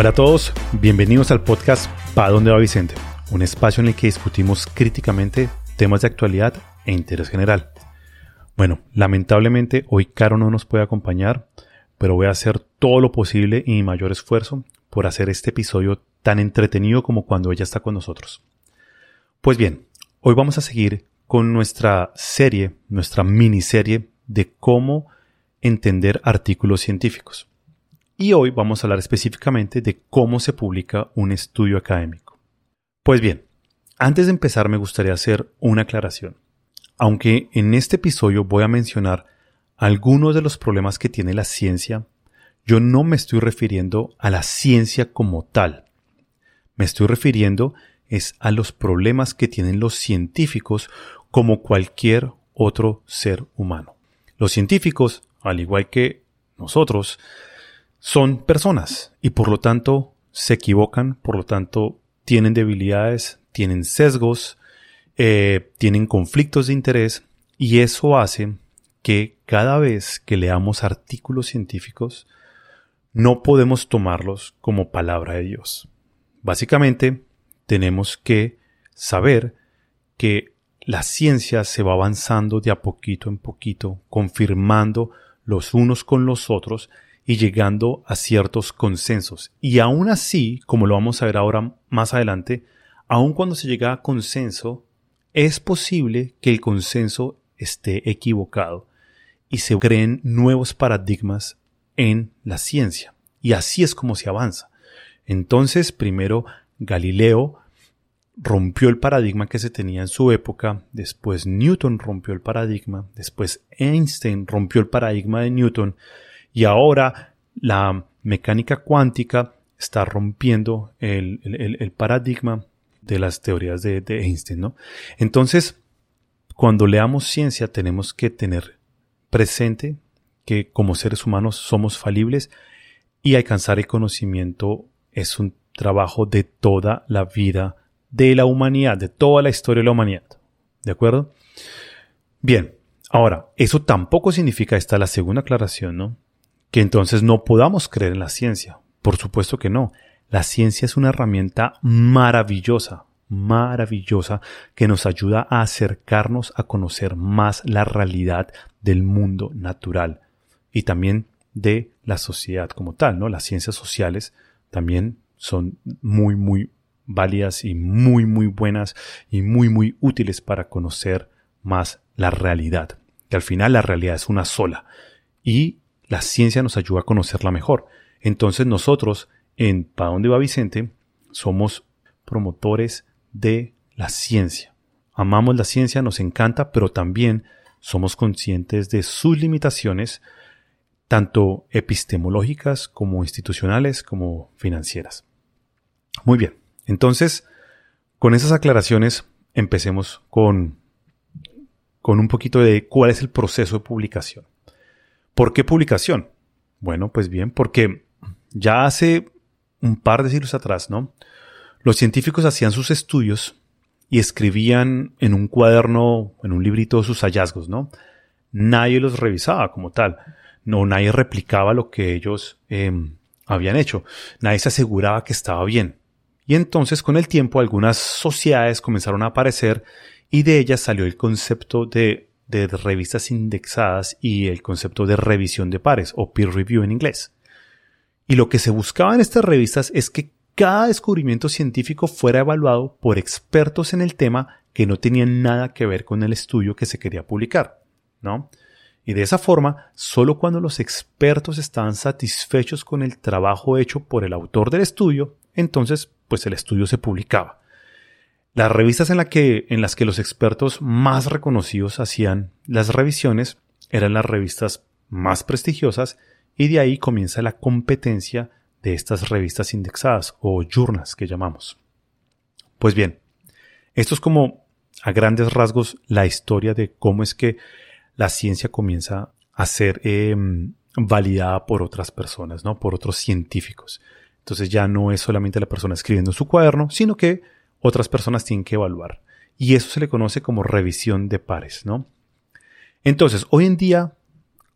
Hola a todos, bienvenidos al podcast ¿Para dónde va Vicente? Un espacio en el que discutimos críticamente temas de actualidad e interés general. Bueno, lamentablemente hoy Caro no nos puede acompañar, pero voy a hacer todo lo posible y mi mayor esfuerzo por hacer este episodio tan entretenido como cuando ella está con nosotros. Pues bien, hoy vamos a seguir con nuestra serie, nuestra miniserie de cómo entender artículos científicos. Y hoy vamos a hablar específicamente de cómo se publica un estudio académico. Pues bien, antes de empezar me gustaría hacer una aclaración. Aunque en este episodio voy a mencionar algunos de los problemas que tiene la ciencia, yo no me estoy refiriendo a la ciencia como tal. Me estoy refiriendo es a los problemas que tienen los científicos como cualquier otro ser humano. Los científicos, al igual que nosotros, son personas y por lo tanto se equivocan, por lo tanto tienen debilidades, tienen sesgos, eh, tienen conflictos de interés y eso hace que cada vez que leamos artículos científicos no podemos tomarlos como palabra de Dios. Básicamente tenemos que saber que la ciencia se va avanzando de a poquito en poquito, confirmando los unos con los otros y llegando a ciertos consensos. Y aún así, como lo vamos a ver ahora más adelante, aun cuando se llega a consenso, es posible que el consenso esté equivocado y se creen nuevos paradigmas en la ciencia. Y así es como se avanza. Entonces, primero Galileo rompió el paradigma que se tenía en su época, después Newton rompió el paradigma, después Einstein rompió el paradigma de Newton, y ahora la mecánica cuántica está rompiendo el, paradigma de las teorías de, Einstein, ¿no? Entonces, cuando leamos ciencia tenemos que tener presente que como seres humanos somos falibles y alcanzar el conocimiento es un trabajo de toda la vida de la humanidad, de toda la historia de la humanidad. ¿De acuerdo? Bien, ahora, eso tampoco significa, esta es la segunda aclaración, ¿no? Que entonces no podamos creer en la ciencia. Por supuesto que no. La ciencia es una herramienta maravillosa, maravillosa, que nos ayuda a acercarnos a conocer más la realidad del mundo natural y también de la sociedad como tal, ¿no? Las ciencias sociales también son muy, muy válidas y muy, muy buenas y muy, muy útiles para conocer más la realidad. Que al final la realidad es una sola. Y la ciencia nos ayuda a conocerla mejor. Entonces nosotros, en ¿Para dónde va Vicente? Somos promotores de la ciencia. Amamos la ciencia, nos encanta, pero también somos conscientes de sus limitaciones, tanto epistemológicas como institucionales como financieras. Muy bien, entonces, con esas aclaraciones, empecemos con, con un poquito de cuál es el proceso de publicación. ¿Por qué publicación? Bueno, pues bien, porque ya hace un par de siglos atrás, ¿no? Los científicos hacían sus estudios y escribían en un cuaderno, en un librito sus hallazgos, ¿no? Nadie los revisaba como tal. No, nadie replicaba lo que ellos em, habían hecho. Nadie se aseguraba que estaba bien. Y entonces con el tiempo algunas sociedades comenzaron a aparecer y de ellas salió el concepto de de revistas indexadas y el concepto de revisión de pares o peer review en inglés. Y lo que se buscaba en estas revistas es que cada descubrimiento científico fuera evaluado por expertos en el tema que no tenían nada que ver con el estudio que se quería publicar, ¿no? Y de esa forma, solo cuando los expertos estaban satisfechos con el trabajo hecho por el autor del estudio, entonces pues el estudio se publicaba. Las revistas en, que, en las que los expertos más reconocidos hacían las revisiones eran las revistas más prestigiosas y de ahí comienza la competencia de estas revistas indexadas o journals que llamamos. Pues bien, esto es como a grandes rasgos la historia de cómo es que la ciencia comienza a ser em, validada por otras personas, ¿no? Por otros científicos. Entonces ya no es solamente la persona escribiendo en su cuaderno, sino que otras personas tienen que evaluar. Y eso se le conoce como revisión de pares, ¿no? Entonces, hoy en día,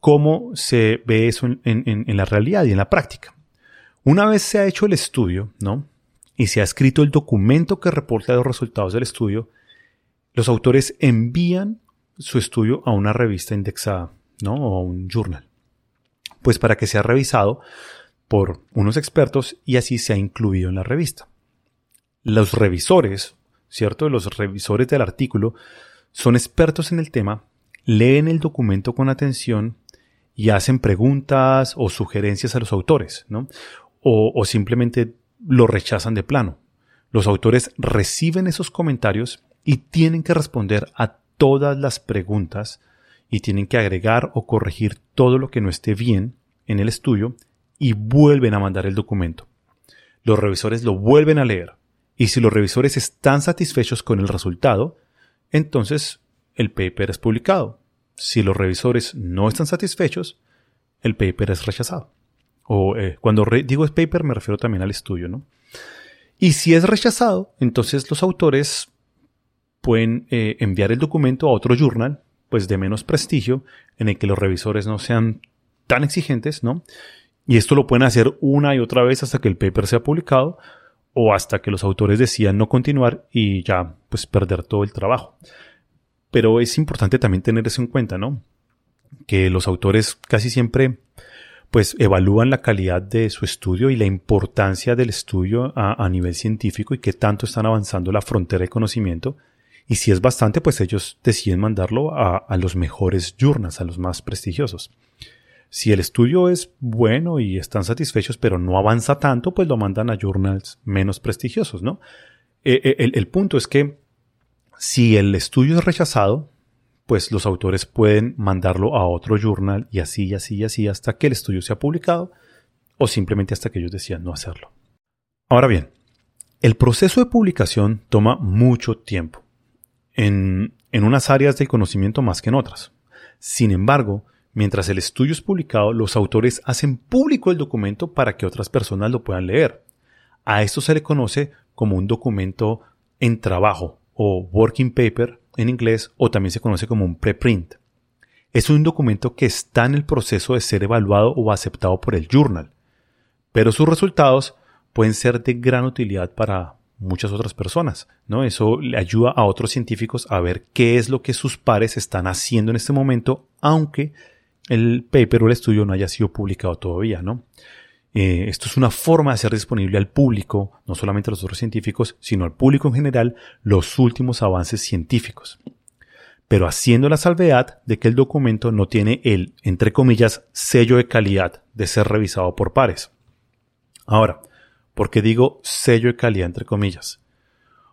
¿cómo se ve eso en, la realidad y en la práctica? Una vez se ha hecho el estudio, ¿no? Y se ha escrito el documento que reporta los resultados del estudio, los autores envían su estudio a una revista indexada, ¿no? O a un journal. Pues para que sea revisado por unos expertos y así sea incluido en la revista. Los revisores, ¿cierto? Los revisores del artículo son expertos en el tema, leen el documento con atención y hacen preguntas o sugerencias a los autores, ¿no? O, o simplemente lo rechazan de plano. Los autores reciben esos comentarios y tienen que responder a todas las preguntas y tienen que agregar o corregir todo lo que no esté bien en el estudio y vuelven a mandar el documento. Los revisores lo vuelven a leer y si los revisores están satisfechos con el resultado, entonces el paper es publicado. Si los revisores no están satisfechos, el paper es rechazado. O eh, cuando digo es paper me refiero también al estudio, ¿no? Y si es rechazado, entonces los autores pueden eh, enviar el documento a otro journal, pues de menos prestigio, en el que los revisores no sean tan exigentes, ¿no? Y esto lo pueden hacer una y otra vez hasta que el paper sea publicado o hasta que los autores decidan no continuar y ya pues perder todo el trabajo. Pero es importante también tener eso en cuenta, ¿no? Que los autores casi siempre pues evalúan la calidad de su estudio y la importancia del estudio a, nivel científico y qué tanto están avanzando la frontera de conocimiento. Y si es bastante, pues ellos deciden mandarlo a, a los mejores journals, a los más prestigiosos. Si el estudio es bueno y están satisfechos, pero no avanza tanto, pues lo mandan a journals menos prestigiosos, ¿no? Eh, eh, el, punto es que si el estudio es rechazado, pues los autores pueden mandarlo a otro journal y así y así y así hasta que el estudio sea publicado o simplemente hasta que ellos decían no hacerlo. Ahora bien, el proceso de publicación toma mucho tiempo, en, en unas áreas del conocimiento más que en otras. Sin embargo, Mientras el estudio es publicado, los autores hacen público el documento para que otras personas lo puedan leer. A esto se le conoce como un documento en trabajo o working paper en inglés o también se conoce como un preprint. Es un documento que está en el proceso de ser evaluado o aceptado por el journal, pero sus resultados pueden ser de gran utilidad para muchas otras personas, ¿no? Eso le ayuda a otros científicos a ver qué es lo que sus pares están haciendo en este momento, aunque el paper o el estudio no haya sido publicado todavía, ¿no? Eh, esto es una forma de hacer disponible al público, no solamente a los otros científicos, sino al público en general, los últimos avances científicos. Pero haciendo la salvedad de que el documento no tiene el, entre comillas, sello de calidad de ser revisado por pares. Ahora, ¿por qué digo sello de calidad entre comillas?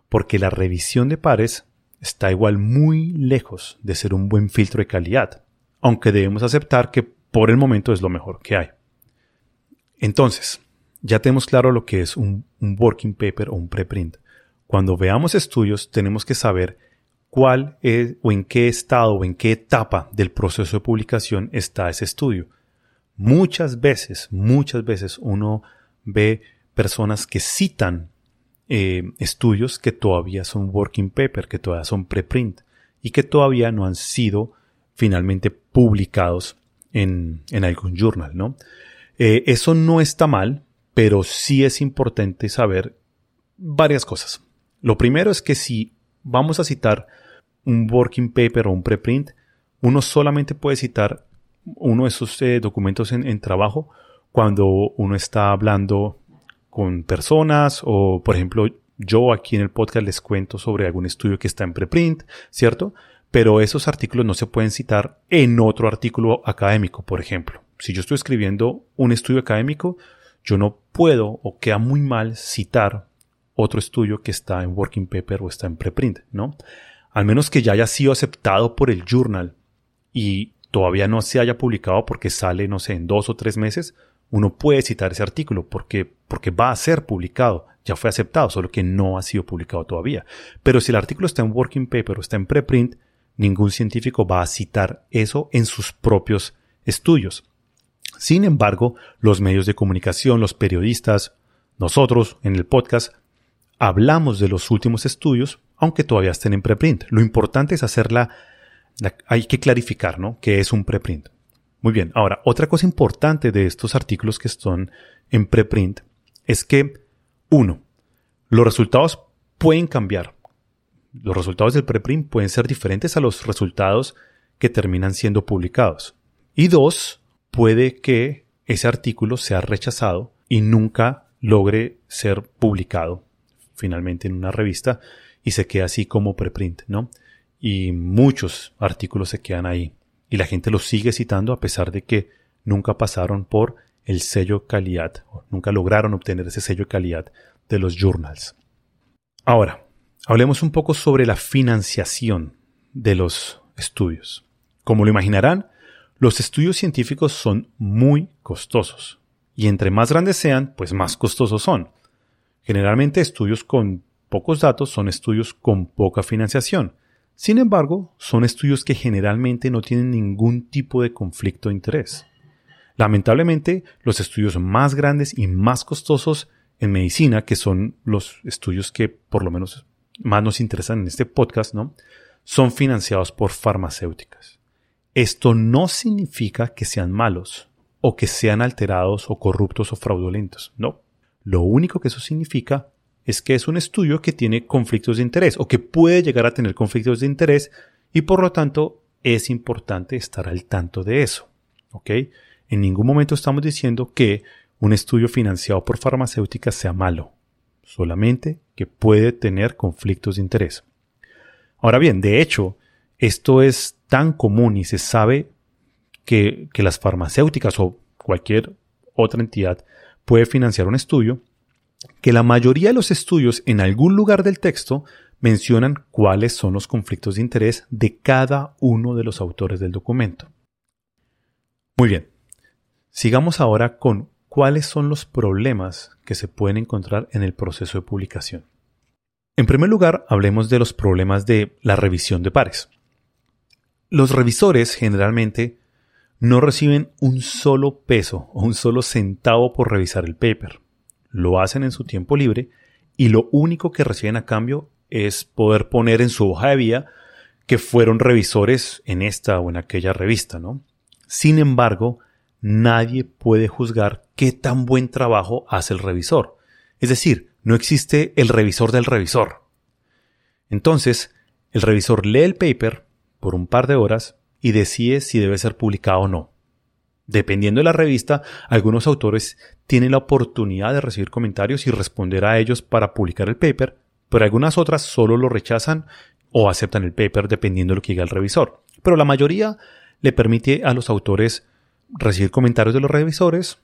Porque la revisión de pares está igual muy lejos de ser un buen filtro de calidad aunque debemos aceptar que por el momento es lo mejor que hay. Entonces, ya tenemos claro lo que es un, working paper o un preprint. Cuando veamos estudios tenemos que saber cuál es o en qué estado o en qué etapa del proceso de publicación está ese estudio. Muchas veces, muchas veces uno ve personas que citan eh, estudios que todavía son working paper, que todavía son preprint y que todavía no han sido finalmente publicados en, algún journal, ¿no? Eh, eso no está mal, pero sí es importante saber varias cosas. Lo primero es que si vamos a citar un working paper o un preprint, uno solamente puede citar uno de esos eh, documentos en, en, trabajo cuando uno está hablando con personas o, por ejemplo, yo aquí en el podcast les cuento sobre algún estudio que está en preprint, ¿cierto? Pero esos artículos no se pueden citar en otro artículo académico, por ejemplo. Si yo estoy escribiendo un estudio académico, yo no puedo o queda muy mal citar otro estudio que está en working paper o está en preprint, ¿no? Al menos que ya haya sido aceptado por el journal y todavía no se haya publicado porque sale, no sé, en dos o tres meses, uno puede citar ese artículo porque, porque va a ser publicado, ya fue aceptado, solo que no ha sido publicado todavía. Pero si el artículo está en working paper o está en preprint, Ningún científico va a citar eso en sus propios estudios. Sin embargo, los medios de comunicación, los periodistas, nosotros en el podcast, hablamos de los últimos estudios, aunque todavía estén en preprint. Lo importante es hacerla, hay que clarificar, ¿no? ¿Qué es un preprint? Muy bien. Ahora, otra cosa importante de estos artículos que son, en preprint es que, uno, los resultados pueden cambiar. Los resultados del preprint pueden ser diferentes a los resultados que terminan siendo publicados. Y dos, puede que ese artículo sea rechazado y nunca logre ser publicado finalmente en una revista y se queda así como preprint, ¿no? Y muchos artículos se quedan ahí y la gente los sigue citando a pesar de que nunca pasaron por el sello calidad, o nunca lograron obtener ese sello calidad de los journals. Ahora, hablemos un poco sobre la financiación de los estudios. Como lo imaginarán, los estudios científicos son muy costosos y entre más grandes sean, pues más costosos son. Generalmente estudios con pocos datos son estudios con poca financiación. Sin embargo, son estudios que generalmente no tienen ningún tipo de conflicto de interés. Lamentablemente, los estudios más grandes y más costosos en medicina, que son los estudios que por lo menos más nos interesan en este podcast, ¿no? Son financiados por farmacéuticas. Esto no significa que sean malos o que sean alterados o corruptos o fraudulentos. No. Lo único que eso significa es que es un estudio que tiene conflictos de interés o que puede llegar a tener conflictos de interés y por lo tanto es importante estar al tanto de eso. ¿Ok? En ningún momento estamos diciendo que un estudio financiado por farmacéuticas sea malo, solamente que puede tener conflictos de interés. Ahora bien, de hecho, esto es tan común y se sabe que, que las farmacéuticas o cualquier otra entidad puede financiar un estudio, que la mayoría de los estudios en algún lugar del texto mencionan cuáles son los conflictos de interés de cada uno de los autores del documento. Muy bien, sigamos ahora con cuáles son los problemas que se pueden encontrar en el proceso de publicación. En primer lugar, hablemos de los problemas de la revisión de pares. Los revisores generalmente no reciben un solo peso o un solo centavo por revisar el paper. Lo hacen en su tiempo libre y lo único que reciben a cambio es poder poner en su hoja de vida que fueron revisores en esta o en aquella revista, ¿no? Sin embargo, nadie puede juzgar qué tan buen trabajo hace el revisor. Es decir, no existe el revisor del revisor. Entonces, el revisor lee el paper por un par de horas y decide si debe ser publicado o no. Dependiendo de la revista, algunos autores tienen la oportunidad de recibir comentarios y responder a ellos para publicar el paper, pero algunas otras solo lo rechazan o aceptan el paper dependiendo de lo que diga el revisor. Pero la mayoría le permite a los autores recibir comentarios de los revisores,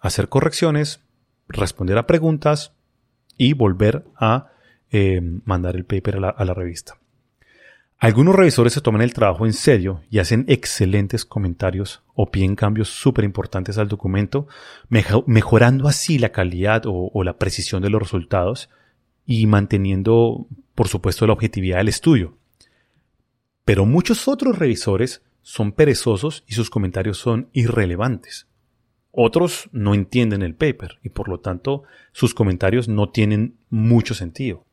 hacer correcciones, responder a preguntas y volver a eh, mandar el paper a la revista. Algunos revisores se toman el trabajo en serio y hacen excelentes comentarios o piden cambios súper importantes al documento, mejorando así la calidad o, o, la precisión de los resultados y manteniendo, por supuesto, la objetividad del estudio. Pero muchos otros revisores son perezosos y sus comentarios son irrelevantes. Otros no entienden el paper y por lo tanto sus comentarios no tienen mucho sentido.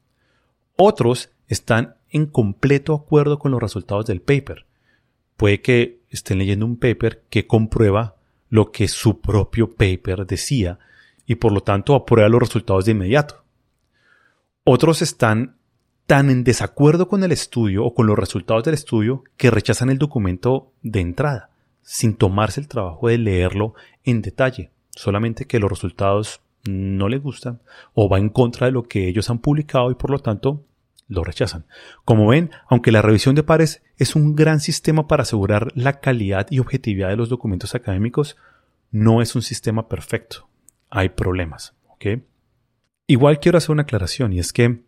Otros están en completo acuerdo con los resultados del paper. Puede que estén leyendo un paper que comprueba lo que su propio paper decía y por lo tanto aprueba los resultados de inmediato. Otros están tan en desacuerdo con el estudio o con los resultados del estudio que rechazan el documento de entrada, sin tomarse el trabajo de leerlo en detalle, solamente que los resultados no les gustan o va en contra de lo que ellos han publicado y por lo tanto lo rechazan. Como ven, aunque la revisión de pares es un gran sistema para asegurar la calidad y objetividad de los documentos académicos, no es un sistema perfecto. Hay problemas. Igual quiero hacer una aclaración y es que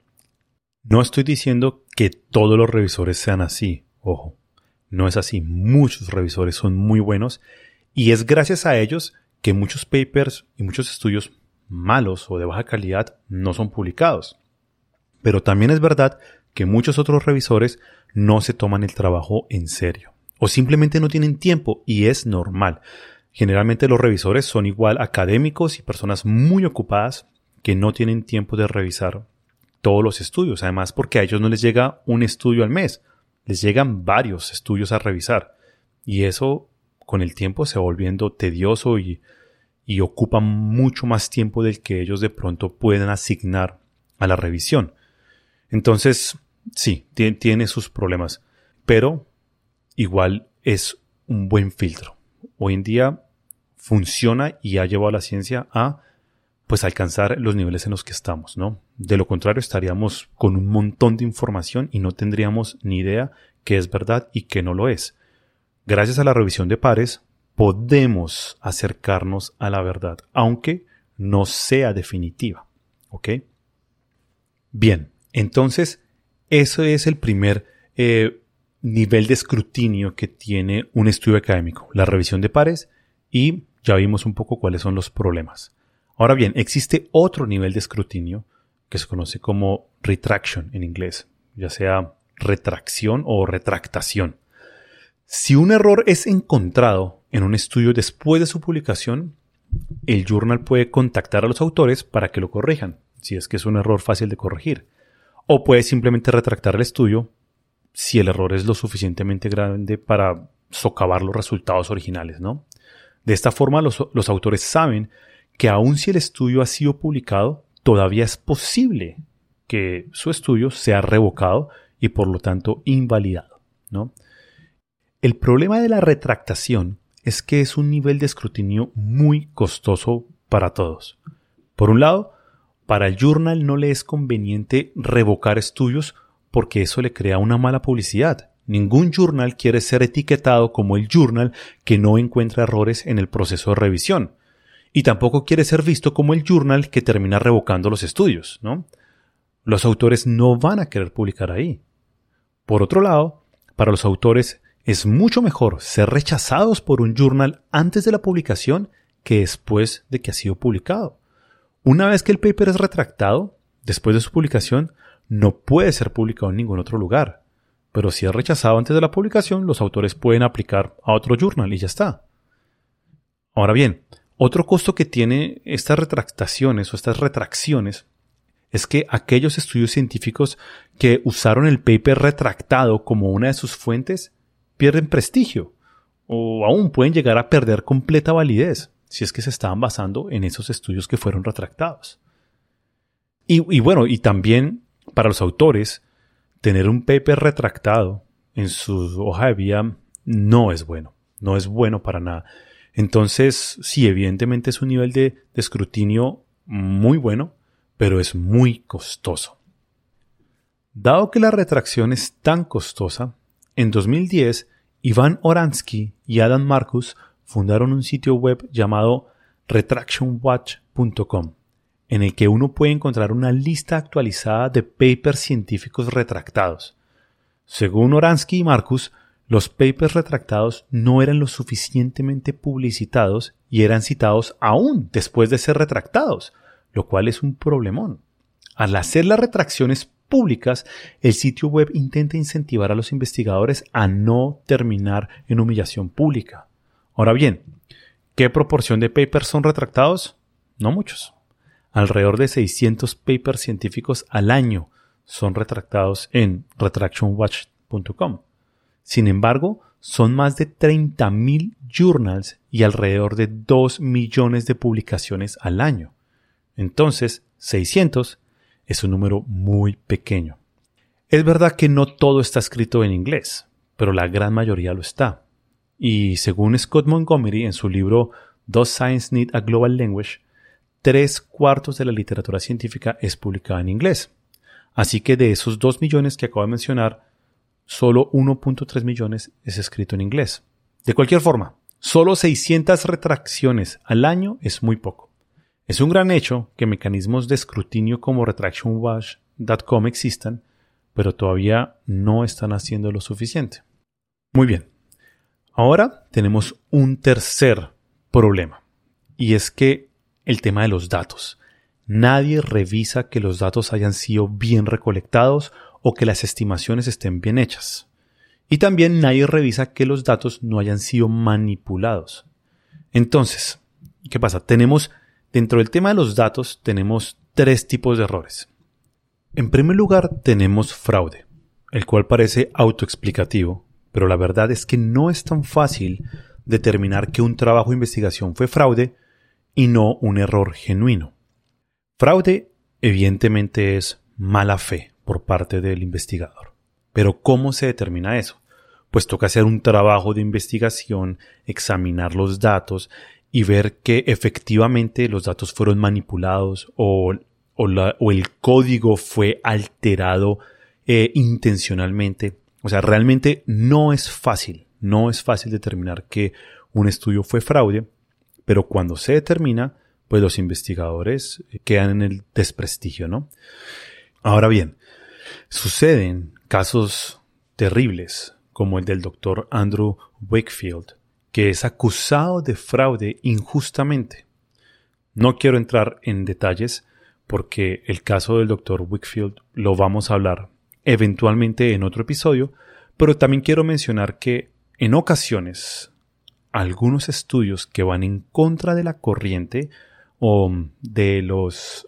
no estoy diciendo que todos los revisores sean así. Ojo, no es así. Muchos revisores son muy buenos y es gracias a ellos que muchos papers y muchos estudios malos o de baja calidad no son publicados. Pero también es verdad que muchos otros revisores no se toman el trabajo en serio o simplemente no tienen tiempo y es normal. Generalmente los revisores son igual académicos y personas muy ocupadas que no tienen tiempo de revisar todos los estudios, además porque a ellos no les llega un estudio al mes, les llegan varios estudios a revisar y eso con el tiempo se va volviendo tedioso y, y ocupa mucho más tiempo del que ellos de pronto pueden asignar a la revisión. Entonces, sí, tiene sus problemas, pero igual es un buen filtro. Hoy en día funciona y ha llevado a la ciencia a pues alcanzar los niveles en los que estamos, ¿no? De lo contrario estaríamos con un montón de información y no tendríamos ni idea qué es verdad y qué no lo es. Gracias a la revisión de pares podemos acercarnos a la verdad, aunque no sea definitiva, ¿ok? Bien, entonces ese es el primer eh, nivel de escrutinio que tiene un estudio académico, la revisión de pares y ya vimos un poco cuáles son los problemas. Ahora bien, existe otro nivel de escrutinio que se conoce como retraction en inglés, ya sea retracción o retractación. Si un error es encontrado en un estudio después de su publicación, el journal puede contactar a los autores para que lo corrijan, si es que es un error fácil de corregir. O puede simplemente retractar el estudio si el error es lo suficientemente grande para socavar los resultados originales, ¿no? De esta forma los, los autores saben que aun si el estudio ha sido publicado, todavía es posible que su estudio sea revocado y por lo tanto invalidado. ¿no? El problema de la retractación es que es un nivel de escrutinio muy costoso para todos. Por un lado, para el journal no le es conveniente revocar estudios porque eso le crea una mala publicidad. Ningún journal quiere ser etiquetado como el journal que no encuentra errores en el proceso de revisión y tampoco quiere ser visto como el journal que termina revocando los estudios, ¿no? Los autores no van a querer publicar ahí. Por otro lado, para los autores es mucho mejor ser rechazados por un journal antes de la publicación que después de que ha sido publicado. Una vez que el paper es retractado, después de su publicación, no puede ser publicado en ningún otro lugar. Pero si es rechazado antes de la publicación, los autores pueden aplicar a otro journal y ya está. Ahora bien, otro costo que tiene estas retractaciones o estas retracciones es que aquellos estudios científicos que usaron el paper retractado como una de sus fuentes pierden prestigio o aún pueden llegar a perder completa validez si es que se estaban basando en esos estudios que fueron retractados. Y, y bueno, y también para los autores, tener un paper retractado en su hoja de vida no es bueno, no es bueno para nada. Entonces, sí, evidentemente es un nivel de, escrutinio muy bueno, pero es muy costoso. Dado que la retracción es tan costosa, en 2010 Iván Oransky y Adam Marcus fundaron un sitio web llamado retractionwatch.com, en el que uno puede encontrar una lista actualizada de papers científicos retractados. Según Oransky y Marcus, los papers retractados no eran lo suficientemente publicitados y eran citados aún después de ser retractados, lo cual es un problemón. Al hacer las retracciones públicas, el sitio web intenta incentivar a los investigadores a no terminar en humillación pública. Ahora bien, ¿qué proporción de papers son retractados? No muchos. Alrededor de 600 papers científicos al año son retractados en retractionwatch.com. Sin embargo, son más de 30.000 journals y alrededor de 2 millones de publicaciones al año. Entonces, 600 es un número muy pequeño. Es verdad que no todo está escrito en inglés, pero la gran mayoría lo está. Y según Scott Montgomery en su libro Does Science Need a Global Language? Tres cuartos de la literatura científica es publicada en inglés. Así que de esos 2 millones que acabo de mencionar, solo 1.3 millones es escrito en inglés. De cualquier forma, solo 600 retracciones al año es muy poco. Es un gran hecho que mecanismos de escrutinio como retractionwatch.com existan, pero todavía no están haciendo lo suficiente. Muy bien. Ahora tenemos un tercer problema, y es que el tema de los datos. Nadie revisa que los datos hayan sido bien recolectados o que las estimaciones estén bien hechas. Y también nadie revisa que los datos no hayan sido manipulados. Entonces, ¿qué pasa? Tenemos, dentro del tema de los datos, tenemos tres tipos de errores. En primer lugar, tenemos fraude, el cual parece autoexplicativo, pero la verdad es que no es tan fácil determinar que un trabajo de investigación fue fraude y no un error genuino. Fraude evidentemente es mala fe por parte del investigador. Pero ¿cómo se determina eso? Pues toca hacer un trabajo de investigación, examinar los datos y ver que efectivamente los datos fueron manipulados o, el código fue alterado eh, intencionalmente. O sea, realmente no es fácil, no es fácil determinar que un estudio fue fraude, pero cuando se determina, pues los investigadores quedan en el desprestigio, ¿no? Ahora bien, suceden casos terribles como el del doctor Andrew Wakefield, que es acusado de fraude injustamente. No quiero entrar en detalles porque el caso del doctor Wakefield lo vamos a hablar eventualmente en otro episodio, pero también quiero mencionar que en ocasiones algunos estudios que van en contra de la corriente o de los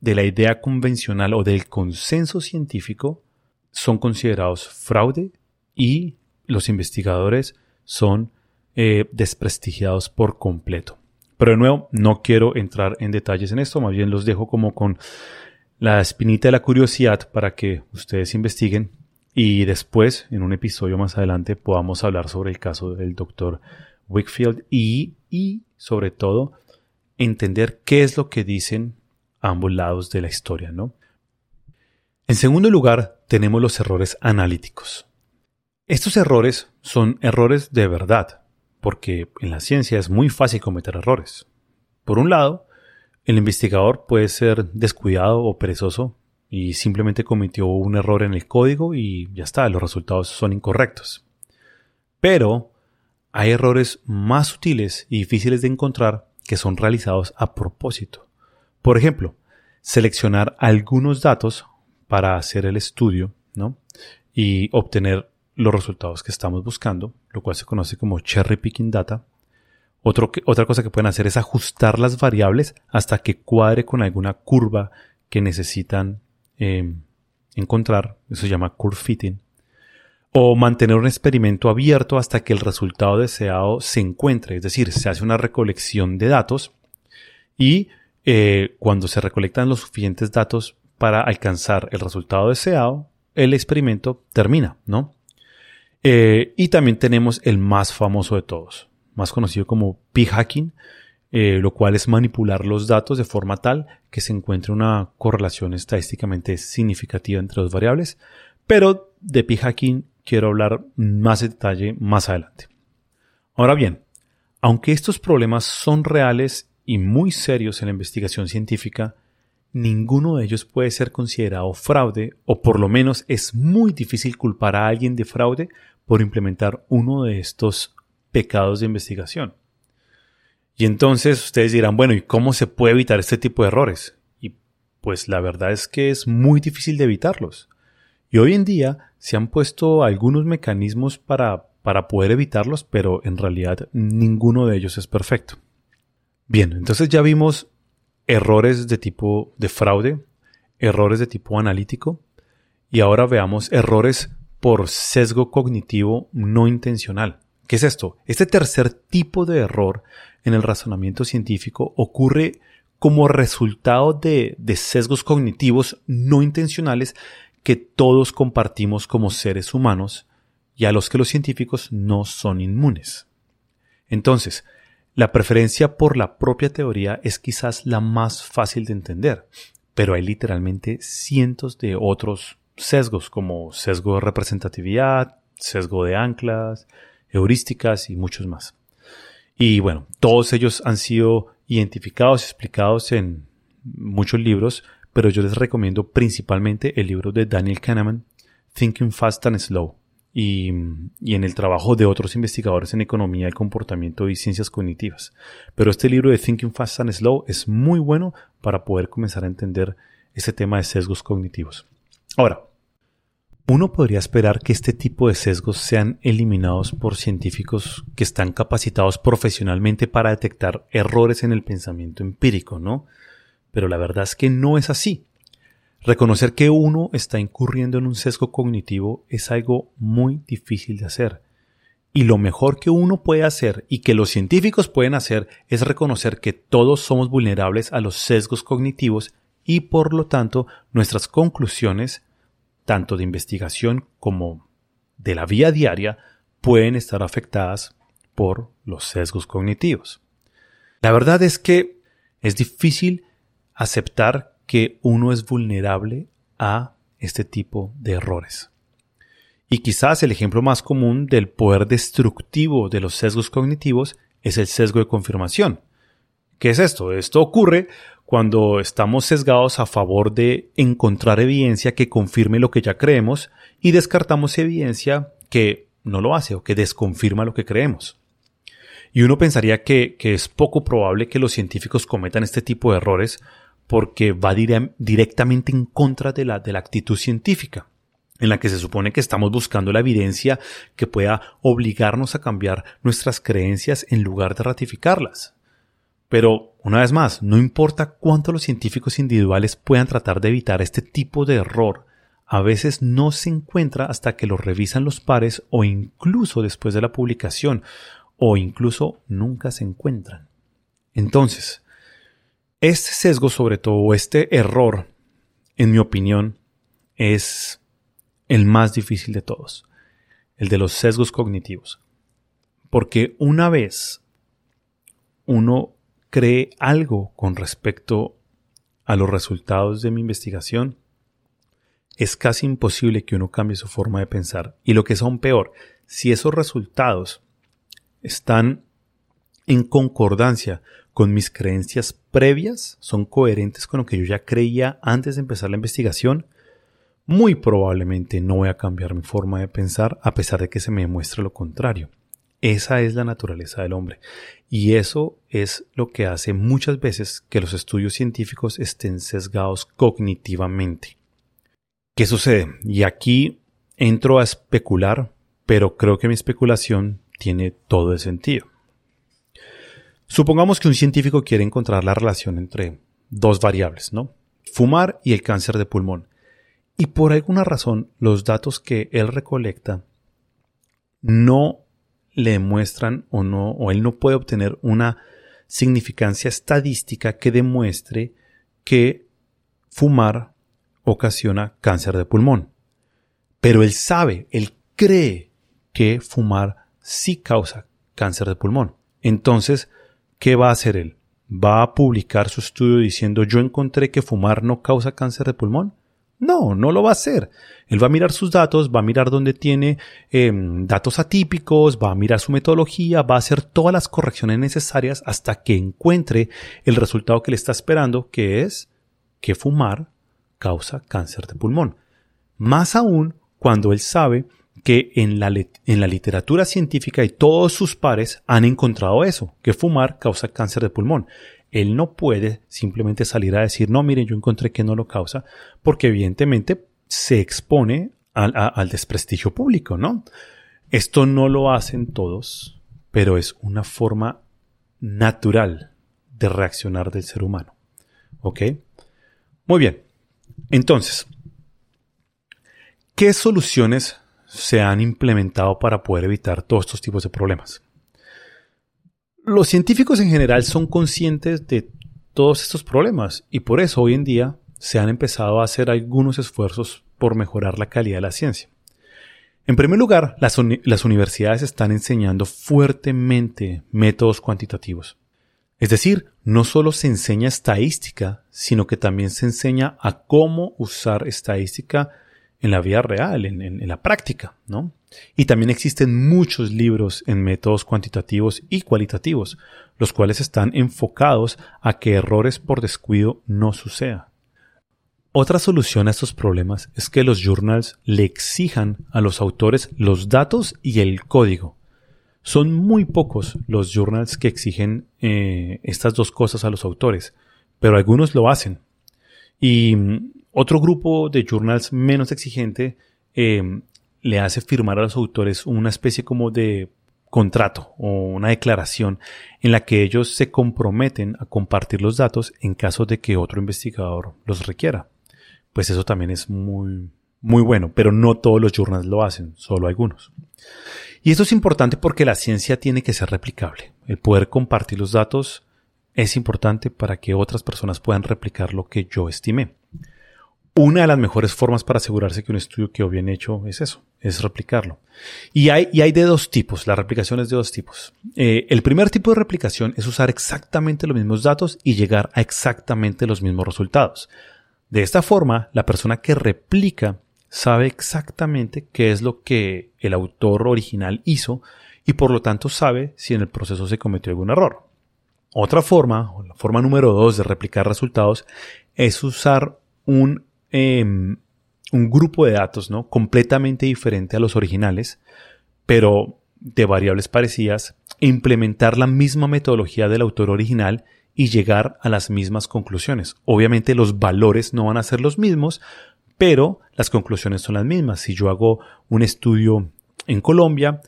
de la idea convencional o del consenso científico son considerados fraude y los investigadores son eh, desprestigiados por completo. Pero de nuevo, no quiero entrar en detalles en esto, más bien los dejo como con la espinita de la curiosidad para que ustedes investiguen y después, en un episodio más adelante, podamos hablar sobre el caso del doctor Wickfield y, y sobre todo entender qué es lo que dicen ambos lados de la historia, ¿no? En segundo lugar, tenemos los errores analíticos. Estos errores son errores de verdad, porque en la ciencia es muy fácil cometer errores. Por un lado, el investigador puede ser descuidado o perezoso y simplemente cometió un error en el código y ya está, los resultados son incorrectos. Pero hay errores más sutiles y difíciles de encontrar que son realizados a propósito. Por ejemplo, seleccionar algunos datos para hacer el estudio, ¿no? Y obtener los resultados que estamos buscando, lo cual se conoce como cherry picking data. otra cosa que pueden hacer es ajustar las variables hasta que cuadre con alguna curva que necesitan em, encontrar. Eso se llama curve fitting. O mantener un experimento abierto hasta que el resultado deseado se encuentre. Es decir, se hace una recolección de datos y eh, cuando se recolectan los suficientes datos para alcanzar el resultado deseado, el experimento termina, ¿no? Eh, y también tenemos el más famoso de todos, más conocido como p-hacking, eh, lo cual es manipular los datos de forma tal que se encuentre una correlación estadísticamente significativa entre dos variables. Pero de p-hacking quiero hablar más en detalle más adelante. Ahora bien, aunque estos problemas son reales y muy serios en la investigación científica, ninguno de ellos puede ser considerado fraude, o por lo menos es muy difícil culpar a alguien de fraude por implementar uno de estos pecados de investigación. Y entonces ustedes dirán, bueno, ¿y cómo se puede evitar este tipo de errores? Y pues la verdad es que es muy difícil de evitarlos. Y hoy en día se han puesto algunos mecanismos para, para poder evitarlos, pero en realidad ninguno de ellos es perfecto. Bien, entonces ya vimos errores de tipo de fraude, errores de tipo analítico y ahora veamos errores por sesgo cognitivo no intencional. ¿Qué es esto? Este tercer tipo de error en el razonamiento científico ocurre como resultado de, sesgos cognitivos no intencionales que todos compartimos como seres humanos y a los que los científicos no son inmunes. Entonces, la preferencia por la propia teoría es quizás la más fácil de entender, pero hay literalmente cientos de otros sesgos como sesgo de representatividad, sesgo de anclas, heurísticas y muchos más. Y bueno, todos ellos han sido identificados y explicados en muchos libros, pero yo les recomiendo principalmente el libro de Daniel Kahneman, Thinking Fast and Slow, y, en el trabajo de otros investigadores en economía del comportamiento y ciencias cognitivas. Pero este libro de Thinking Fast and Slow es muy bueno para poder comenzar a entender ese tema de sesgos cognitivos. Ahora, uno podría esperar que este tipo de sesgos sean eliminados por científicos que están capacitados profesionalmente para detectar errores en el pensamiento empírico, ¿no? Pero la verdad es que no es así. Reconocer que uno está incurriendo en un sesgo cognitivo es algo muy difícil de hacer. Y lo mejor que uno puede hacer y que los científicos pueden hacer es reconocer que todos somos vulnerables a los sesgos cognitivos y por lo tanto nuestras conclusiones, tanto de investigación como de la vía diaria, pueden estar afectadas por los sesgos cognitivos. La verdad es que es difícil aceptar que uno es vulnerable a este tipo de errores. Y quizás el ejemplo más común del poder destructivo de los sesgos cognitivos es el sesgo de confirmación. ¿Qué es esto? Esto ocurre cuando estamos sesgados a favor de encontrar evidencia que confirme lo que ya creemos y descartamos evidencia que no lo hace o que desconfirma lo que creemos. Y uno pensaría que, es poco probable que los científicos cometan este tipo de errores porque va directamente en contra de la, de la actitud científica en la que se supone que estamos buscando la evidencia que pueda obligarnos a cambiar nuestras creencias en lugar de ratificarlas. Pero, una vez más, no importa cuánto los científicos individuales puedan tratar de evitar este tipo de error, a veces no se encuentra hasta que lo revisan los pares o incluso después de la publicación, o incluso nunca se encuentran. Entonces, este sesgo sobre todo, este error, en mi opinión, es el más difícil de todos, el de los sesgos cognitivos. Porque una vez uno cree algo con respecto a los resultados de mi investigación, es casi imposible que uno cambie su forma de pensar. Y lo que es aún peor, si esos resultados están en concordancia con mis creencias previas, son coherentes con lo que yo ya creía antes de empezar la investigación, muy probablemente no voy a cambiar mi forma de pensar a pesar de que se me demuestre lo contrario. Esa es la naturaleza del hombre. Y eso es lo que hace muchas veces que los estudios científicos estén sesgados cognitivamente. ¿Qué sucede? Y aquí entro a especular, pero creo que mi especulación tiene todo el sentido. Supongamos que un científico quiere encontrar la relación entre dos variables, ¿no? Fumar y el cáncer de pulmón. Y por alguna razón, los datos que él recolecta no le muestran o no, o él no puede obtener una significancia estadística que demuestre que fumar ocasiona cáncer de pulmón. Pero él sabe, él cree que fumar sí causa cáncer de pulmón. Entonces, ¿qué va a hacer él? ¿Va a publicar su estudio diciendo yo encontré que fumar no causa cáncer de pulmón? No, no lo va a hacer. Él va a mirar sus datos, va a mirar dónde tiene em, datos atípicos, va a mirar su metodología, va a hacer todas las correcciones necesarias hasta que encuentre el resultado que le está esperando, que es que fumar causa cáncer de pulmón. Más aún cuando él sabe que en la, en la literatura científica y todos sus pares han encontrado eso, que fumar causa cáncer de pulmón. Él no puede simplemente salir a decir, no, miren, yo encontré que no lo causa, porque evidentemente se expone al, desprestigio público, ¿no? Esto no lo hacen todos, pero es una forma natural de reaccionar del ser humano. ¿Ok? Muy bien. Entonces, ¿qué soluciones se han implementado para poder evitar todos estos tipos de problemas? Los científicos en general son conscientes de todos estos problemas y por eso hoy en día se han empezado a hacer algunos esfuerzos por mejorar la calidad de la ciencia. En primer lugar, las, universidades están enseñando fuertemente métodos cuantitativos. Es decir, no solo se enseña estadística, sino que también se enseña a cómo usar estadística en la vida real, en, la práctica, ¿no? Y también existen muchos libros en métodos cuantitativos y cualitativos, los cuales están enfocados a que errores por descuido no sucedan. Otra solución a estos problemas es que los journals le exijan a los autores los datos y el código. Son muy pocos los journals que exigen eh, estas dos cosas a los autores, pero algunos lo hacen. Y otro grupo de journals menos exigente eh, le hace firmar a los autores una especie como de contrato o una declaración en la que ellos se comprometen a compartir los datos en caso de que otro investigador los requiera. Pues eso también es muy, muy bueno, pero no todos los journals lo hacen, solo algunos. Y esto es importante porque la ciencia tiene que ser replicable. El poder compartir los datos es importante para que otras personas puedan replicar lo que yo estimé. Una de las mejores formas para asegurarse que un estudio quedó bien hecho es eso, es replicarlo. Y hay, y hay de dos tipos, la replicación es de dos tipos. Eh, el primer tipo de replicación es usar exactamente los mismos datos y llegar a exactamente los mismos resultados. De esta forma, la persona que replica sabe exactamente qué es lo que el autor original hizo y por lo tanto sabe si en el proceso se cometió algún error. Otra forma, la forma número dos de replicar resultados, es usar un, em, un grupo de datos ¿no? completamente diferente a los originales, pero de variables parecidas, implementar la misma metodología del autor original y llegar a las mismas conclusiones. Obviamente los valores no van a ser los mismos, pero las conclusiones son las mismas. Si yo hago un estudio en Colombia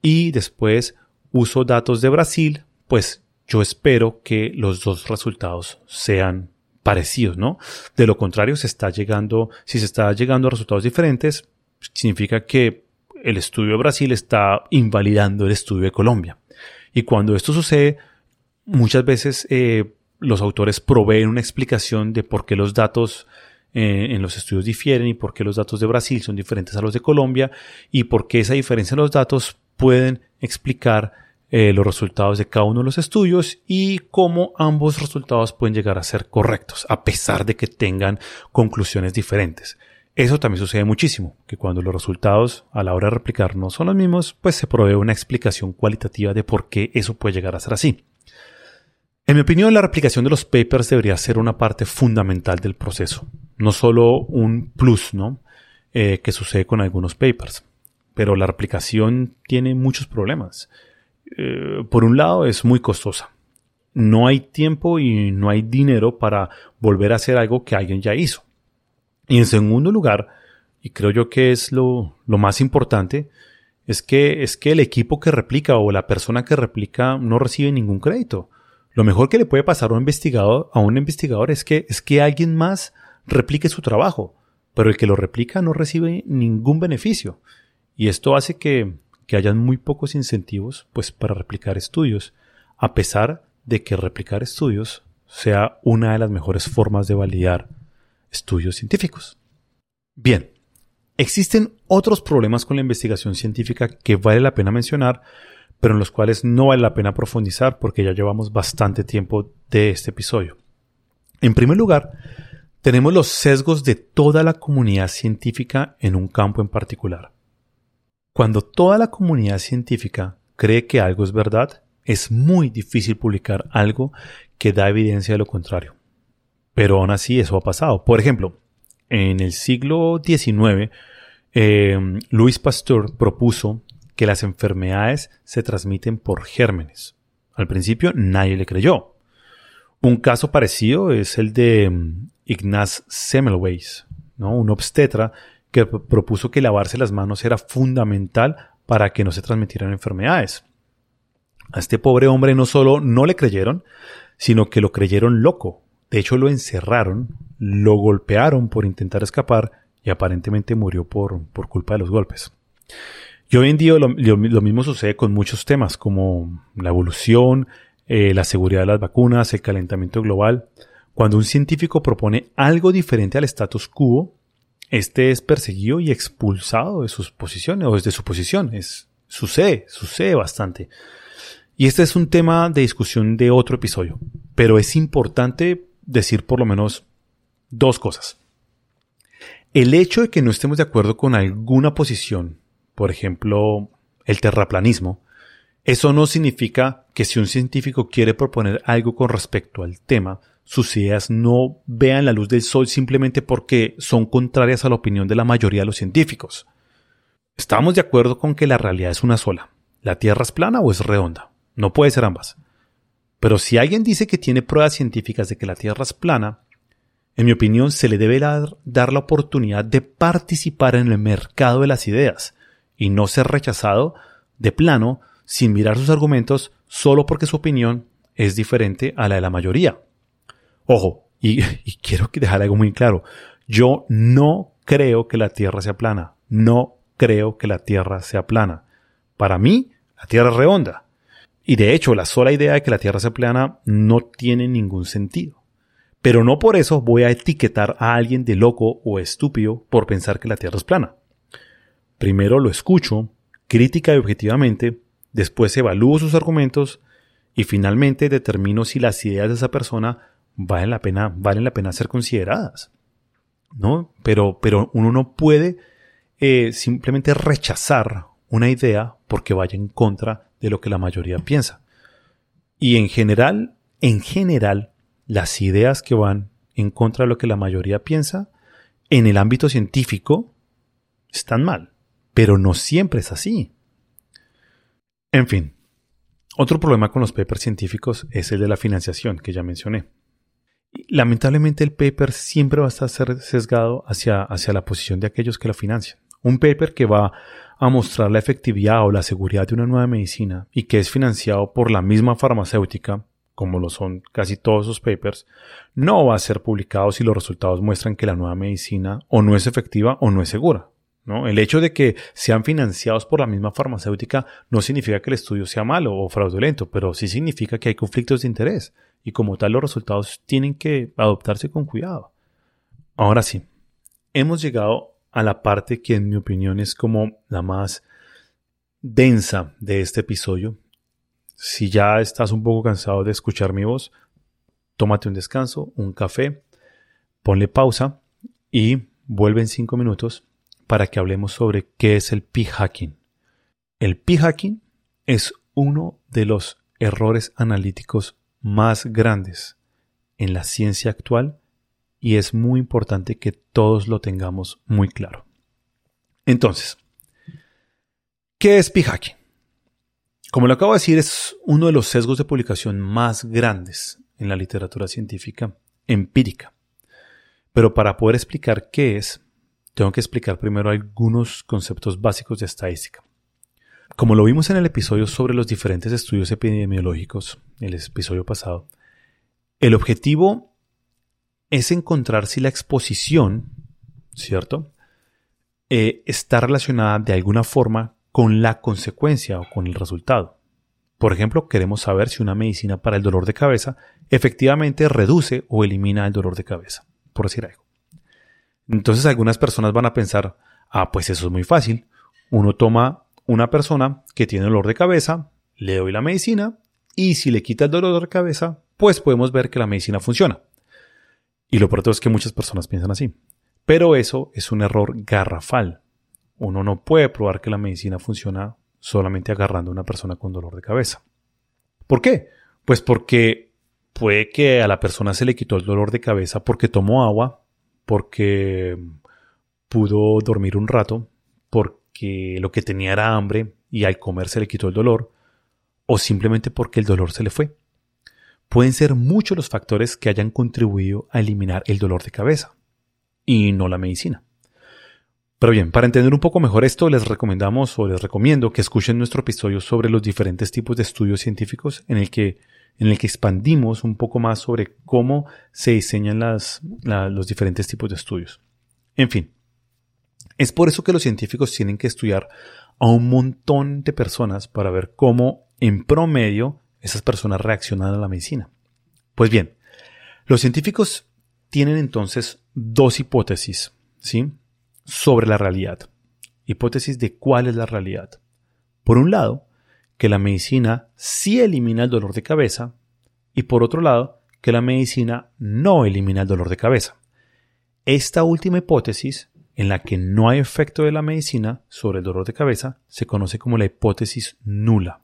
y después uso datos de Brasil, pues yo espero que los dos resultados sean parecidos, ¿no? De lo contrario, se está llegando, si se está llegando a resultados diferentes, significa que el estudio de Brasil está invalidando el estudio de Colombia. Y cuando esto sucede, muchas veces eh, los autores proveen una explicación de por qué los datos eh, en los estudios difieren y por qué los datos de Brasil son diferentes a los de Colombia y por qué esa diferencia en los datos pueden explicar eh, los resultados de cada uno de los estudios y cómo ambos resultados pueden llegar a ser correctos, a pesar de que tengan conclusiones diferentes. Eso también sucede muchísimo, que cuando los resultados a la hora de replicar no son los mismos, pues se provee una explicación cualitativa de por qué eso puede llegar a ser así. En mi opinión, la replicación de los papers debería ser una parte fundamental del proceso, no solo un plus, ¿no? Eh, que sucede con algunos papers. Pero la replicación tiene muchos problemas. Eh, por un lado, es muy costosa. No hay tiempo y no hay dinero para volver a hacer algo que alguien ya hizo. Y en segundo lugar, y creo yo que es lo, lo más importante, es que, es que el equipo que replica o la persona que replica no recibe ningún crédito. Lo mejor que le puede pasar a un investigador, a un investigador es que, es que alguien más replique su trabajo, pero el que lo replica no recibe ningún beneficio. Y esto hace que, que hayan muy pocos incentivos pues, para replicar estudios, a pesar de que replicar estudios sea una de las mejores formas de validar estudios científicos. Bien, existen otros problemas con la investigación científica que vale la pena mencionar, pero en los cuales no vale la pena profundizar porque ya llevamos bastante tiempo de este episodio. En primer lugar, tenemos los sesgos de toda la comunidad científica en un campo en particular. Cuando toda la comunidad científica cree que algo es verdad, es muy difícil publicar algo que da evidencia de lo contrario. Pero aún así eso ha pasado. Por ejemplo, en el siglo XIX, eh, Louis Pasteur propuso que las enfermedades se transmiten por gérmenes. Al principio nadie le creyó. Un caso parecido es el de mm, Ignaz Semmelweis, un obstetra que propuso que lavarse las manos era fundamental para que no se transmitieran enfermedades. A este pobre hombre no solo no le creyeron, sino que lo creyeron loco. De hecho, lo encerraron, lo golpearon por intentar escapar y aparentemente murió por, por culpa de los golpes. Y hoy en día lo, mismo sucede con muchos temas como la evolución, eh, la seguridad de las vacunas, el calentamiento global. Cuando un científico propone algo diferente al status quo, este es perseguido y expulsado de sus posiciones o desde su posición. Sucede, sucede bastante. Y este es un tema de discusión de otro episodio, pero es importante decir por lo menos dos cosas. El hecho de que no estemos de acuerdo con alguna posición por ejemplo, el terraplanismo, eso no significa que si un científico quiere proponer algo con respecto al tema, sus ideas no vean la luz del sol simplemente porque son contrarias a la opinión de la mayoría de los científicos. Estamos de acuerdo con que la realidad es una sola. ¿La Tierra es plana o es redonda? No puede ser ambas. Pero si alguien dice que tiene pruebas científicas de que la Tierra es plana, en mi opinión se le debe dar, la oportunidad de participar en el mercado de las ideas, y no ser rechazado de plano sin mirar sus argumentos solo porque su opinión es diferente a la de la mayoría. Ojo, y, quiero dejar algo muy claro, yo no creo que la Tierra sea plana, no creo que la Tierra sea plana, Para mí, la Tierra es redonda. Y de hecho, la sola idea de que la Tierra sea plana no tiene ningún sentido. Pero no por eso voy a etiquetar a alguien de loco o estúpido por pensar que la Tierra es plana. Primero lo escucho, crítica y objetivamente, después evalúo sus argumentos y finalmente determino si las ideas de esa persona valen la pena, valen la pena ser consideradas. ¿No? Pero, pero uno no puede eh, simplemente rechazar una idea porque vaya en contra de lo que la mayoría piensa. Y en general, en general, las ideas que van en contra de lo que la mayoría piensa, en el ámbito científico, están mal. Pero no siempre es así. En fin, otro problema con los papers científicos es el de la financiación que ya mencioné. Lamentablemente el paper siempre va a estar sesgado hacia, hacia la posición de aquellos que lo financian. Un paper que va a mostrar la efectividad o la seguridad de una nueva medicina y que es financiado por la misma farmacéutica, como lo son casi todos sus papers, no va a ser publicado si los resultados muestran que la nueva medicina o no es efectiva o no es segura. ¿no? El hecho de que sean financiados por la misma farmacéutica no significa que el estudio sea malo o fraudulento, pero sí significa que hay conflictos de interés y como tal los resultados tienen que adoptarse con cuidado. Ahora sí, hemos llegado a la parte que en mi opinión es como la más densa de este episodio. Si ya estás un poco cansado de escuchar mi voz, tómate un descanso, un café, ponle pausa y vuelve en cinco minutos para que hablemos sobre qué es el p-hacking. El p-hacking es uno de los errores analíticos más grandes en la ciencia actual y es muy importante que todos lo tengamos muy claro. Entonces, ¿qué es p-hacking? Como lo acabo de decir, es uno de los sesgos de publicación más grandes en la literatura científica empírica. Pero para poder explicar qué es, tengo que explicar primero algunos conceptos básicos de estadística. Como lo vimos en el episodio sobre los diferentes estudios epidemiológicos, el episodio pasado, el objetivo es encontrar si la exposición, ¿cierto? Eh, está relacionada de alguna forma con la consecuencia o con el resultado. Por ejemplo, queremos saber si una medicina para el dolor de cabeza efectivamente reduce o elimina el dolor de cabeza, por decir algo. Entonces algunas personas van a pensar, ah, pues eso es muy fácil. Uno toma una persona que tiene dolor de cabeza, le doy la medicina y si le quita el dolor de cabeza, pues podemos ver que la medicina funciona. Y lo pronto es que muchas personas piensan así. Pero eso es un error garrafal. Uno no puede probar que la medicina funciona solamente agarrando a una persona con dolor de cabeza. ¿Por qué? Pues porque puede que a la persona se le quitó el dolor de cabeza porque tomó agua porque pudo dormir un rato, porque lo que tenía era hambre y al comer se le quitó el dolor, o simplemente porque el dolor se le fue. Pueden ser muchos los factores que hayan contribuido a eliminar el dolor de cabeza, y no la medicina. Pero bien, para entender un poco mejor esto, les recomendamos o les recomiendo que escuchen nuestro episodio sobre los diferentes tipos de estudios científicos en el que en el que expandimos un poco más sobre cómo se diseñan los diferentes tipos de estudios. En fin, es por eso que los científicos tienen que estudiar a un montón de personas para ver cómo, en promedio, esas personas reaccionan a la medicina. Pues bien, los científicos tienen entonces dos hipótesis, ¿sí? Sobre la realidad. Hipótesis de cuál es la realidad. Por un lado, que la medicina sí elimina el dolor de cabeza y por otro lado, que la medicina no elimina el dolor de cabeza. Esta última hipótesis, en la que no hay efecto de la medicina sobre el dolor de cabeza, se conoce como la hipótesis nula.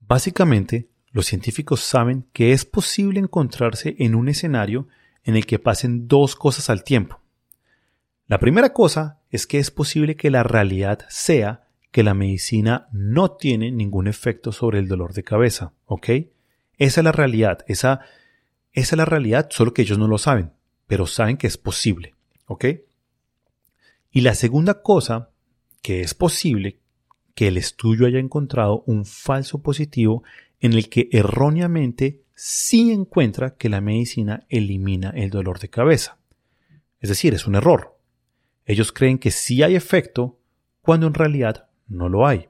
Básicamente, los científicos saben que es posible encontrarse en un escenario en el que pasen dos cosas al tiempo. La primera cosa es que es posible que la realidad sea que la medicina no tiene ningún efecto sobre el dolor de cabeza, ¿ok? Esa es la realidad, esa, esa es la realidad, solo que ellos no lo saben, pero saben que es posible, ¿ok? Y la segunda cosa, que es posible que el estudio haya encontrado un falso positivo en el que erróneamente sí encuentra que la medicina elimina el dolor de cabeza. Es decir, es un error. Ellos creen que sí hay efecto cuando en realidad no lo hay.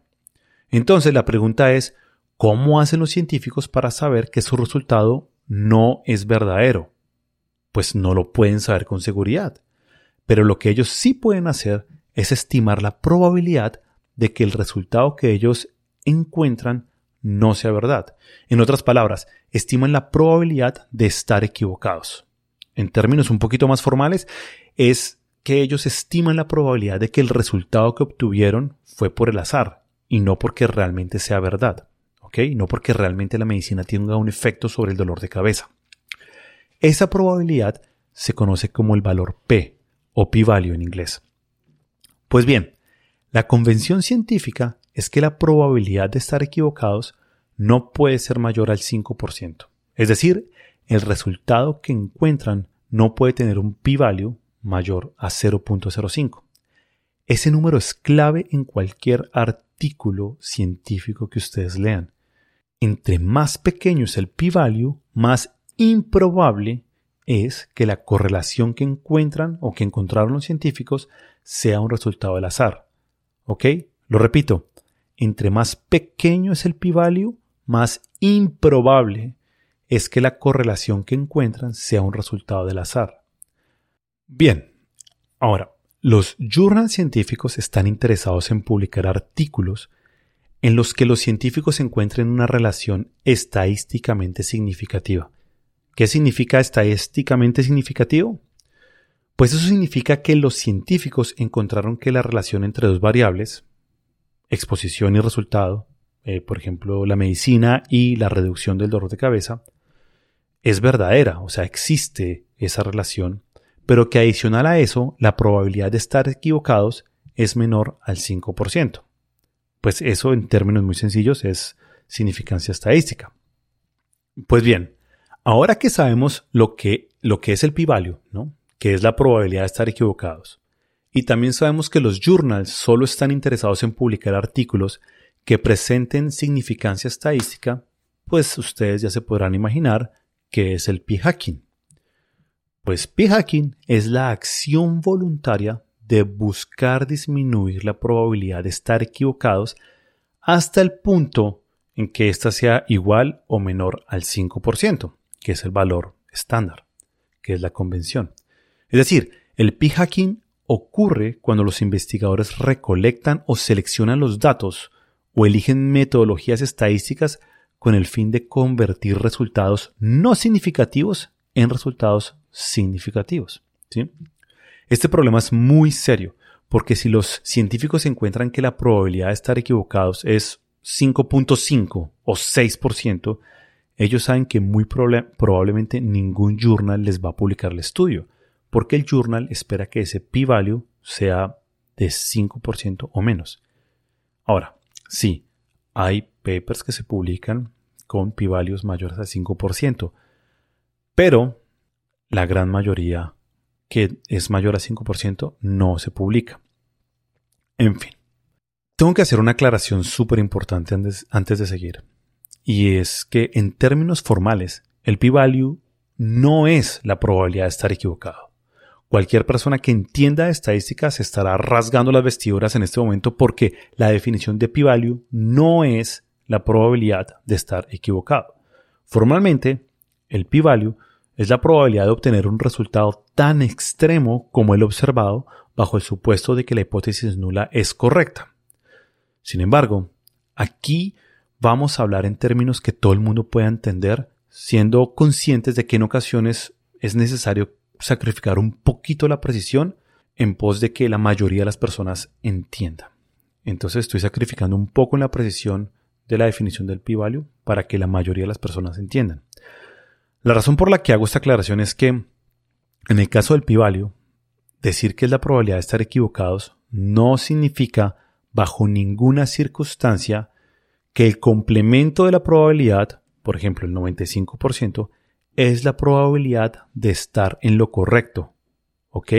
Entonces la pregunta es, ¿cómo hacen los científicos para saber que su resultado no es verdadero? Pues no lo pueden saber con seguridad. Pero lo que ellos sí pueden hacer es estimar la probabilidad de que el resultado que ellos encuentran no sea verdad. En otras palabras, estiman la probabilidad de estar equivocados. En términos un poquito más formales, es que ellos estiman la probabilidad de que el resultado que obtuvieron fue por el azar y no porque realmente sea verdad. ¿Ok? No porque realmente la medicina tenga un efecto sobre el dolor de cabeza. Esa probabilidad se conoce como el valor P o p-value en inglés. Pues bien, la convención científica es que la probabilidad de estar equivocados no puede ser mayor al 5%. Es decir, el resultado que encuentran no puede tener un p-value mayor a 0.05. Ese número es clave en cualquier artículo científico que ustedes lean. Entre más pequeño es el p-value, más improbable es que la correlación que encuentran o que encontraron los científicos sea un resultado del azar. ¿Ok? Lo repito, entre más pequeño es el p-value, más improbable es que la correlación que encuentran sea un resultado del azar. Bien, ahora, los journals científicos están interesados en publicar artículos en los que los científicos encuentren una relación estadísticamente significativa. ¿Qué significa estadísticamente significativo? Pues eso significa que los científicos encontraron que la relación entre dos variables, exposición y resultado, eh, por ejemplo, la medicina y la reducción del dolor de cabeza, es verdadera, o sea, existe esa relación, pero que adicional a eso, la probabilidad de estar equivocados es menor al 5%. Pues eso en términos muy sencillos es significancia estadística. Pues bien, Ahora que sabemos lo que, lo que es el p-value, ¿no? que es la probabilidad de estar equivocados, y también sabemos que los journals solo están interesados en publicar artículos que presenten significancia estadística, pues ustedes ya se podrán imaginar qué es el p-hacking. Pues p-hacking es la acción voluntaria de buscar disminuir la probabilidad de estar equivocados hasta el punto en que ésta sea igual o menor al 5% que es el valor estándar, que es la convención. Es decir, el p-hacking ocurre cuando los investigadores recolectan o seleccionan los datos o eligen metodologías estadísticas con el fin de convertir resultados no significativos en resultados significativos. Este problema es muy serio porque si los científicos encuentran que la probabilidad de estar equivocados es 5.5 o 6%, ellos saben que muy probablemente ningún journal les va a publicar el estudio, porque el journal espera que ese p-value sea de 5% o menos. Ahora, sí, hay papers que se publican con p-values mayores a 5%, pero la gran mayoría que es mayor a 5% no se publica. En fin, tengo que hacer una aclaración súper importante antes de seguir y es que en términos formales, el p-value no es la probabilidad de estar equivocado. Cualquier persona que entienda estadísticas estará rasgando las vestiduras en este momento porque la definición de p-value no es la probabilidad de estar equivocado. Formalmente, el p-value es la probabilidad de obtener un resultado tan extremo como el observado bajo el supuesto de que la hipótesis nula es correcta. Sin embargo, aquí vamos a hablar en términos que todo el mundo pueda entender, siendo conscientes de que en ocasiones es necesario sacrificar un poquito la precisión en pos de que la mayoría de las personas entiendan. Entonces estoy sacrificando un poco en la precisión de la definición del p-value para que la mayoría de las personas entiendan. La razón por la que hago esta aclaración es que en el caso del p-value, decir que es la probabilidad de estar equivocados no significa bajo ninguna circunstancia que el complemento de la probabilidad, por ejemplo el 95%, es la probabilidad de estar en lo correcto. ¿Ok?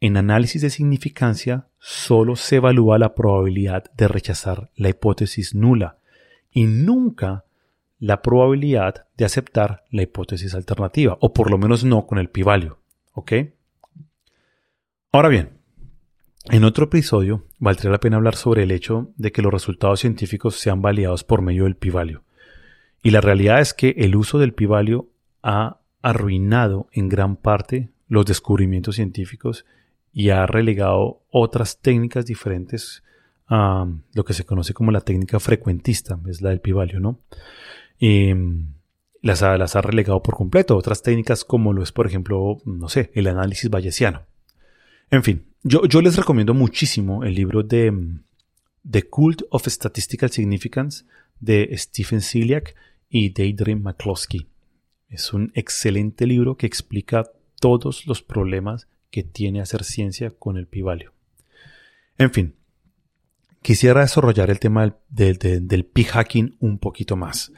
En análisis de significancia solo se evalúa la probabilidad de rechazar la hipótesis nula y nunca la probabilidad de aceptar la hipótesis alternativa, o por lo menos no con el p-value. ¿Ok? Ahora bien, En otro episodio, valdría la pena hablar sobre el hecho de que los resultados científicos sean validados por medio del pi-value. Y la realidad es que el uso del pi-value ha arruinado en gran parte los descubrimientos científicos y ha relegado otras técnicas diferentes a lo que se conoce como la técnica frecuentista, es la del pi-value, ¿no? Y las ha, las ha relegado por completo. Otras técnicas como lo es, por ejemplo, no sé, el análisis bayesiano. En fin, yo, les recomiendo muchísimo el libro de The Cult of Statistical Significance de Stephen Ciliak y Daydream McCloskey. Es un excelente libro que explica todos los problemas que tiene hacer ciencia con el pi-value. En fin, quisiera desarrollar el tema del, del pi-hacking un poquito más.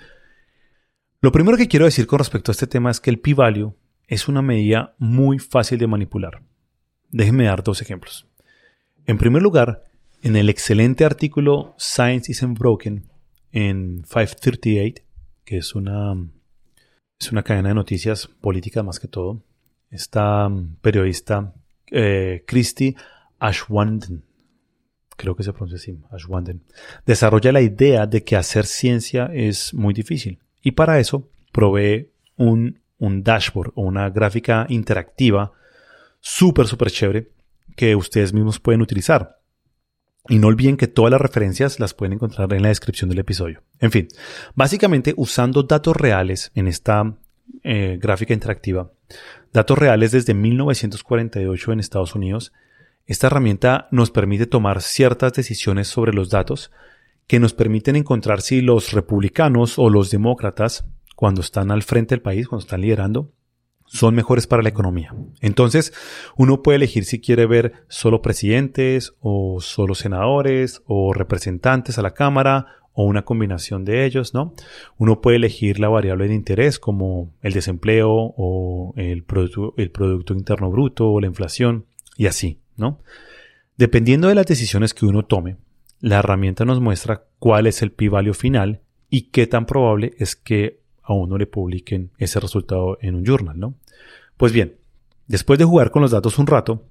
Lo primero que quiero decir con respecto a este tema es que el p-value es una medida muy fácil de manipular. Déjenme dar dos ejemplos. En primer lugar, en el excelente artículo Science Isn't Broken en 538, que es una, es una cadena de noticias política más que todo, esta periodista eh, Christy Ashwanden, creo que se pronuncia así, Ashwanden, desarrolla la idea de que hacer ciencia es muy difícil y para eso provee un, dashboard o una gráfica interactiva súper, súper chévere que ustedes mismos pueden utilizar. Y no olviden que todas las referencias las pueden encontrar en la descripción del episodio. En fin, básicamente usando datos reales en esta eh, gráfica interactiva, datos reales desde 1948 en Estados Unidos, esta herramienta nos permite tomar ciertas decisiones sobre los datos que nos permiten encontrar si los republicanos o los demócratas, cuando están al frente del país, cuando están liderando, son mejores para la economía. Entonces, uno puede elegir si quiere ver solo presidentes o solo senadores o representantes a la Cámara o una combinación de ellos, ¿no? Uno puede elegir la variable de interés como el desempleo o el producto, interno bruto o la inflación y así, ¿no? Dependiendo de las decisiones que uno tome, la herramienta nos muestra cuál es el pi-value final y qué tan probable es que a uno le publiquen ese resultado en un journal, ¿no? Pues bien, después de jugar con los datos un rato,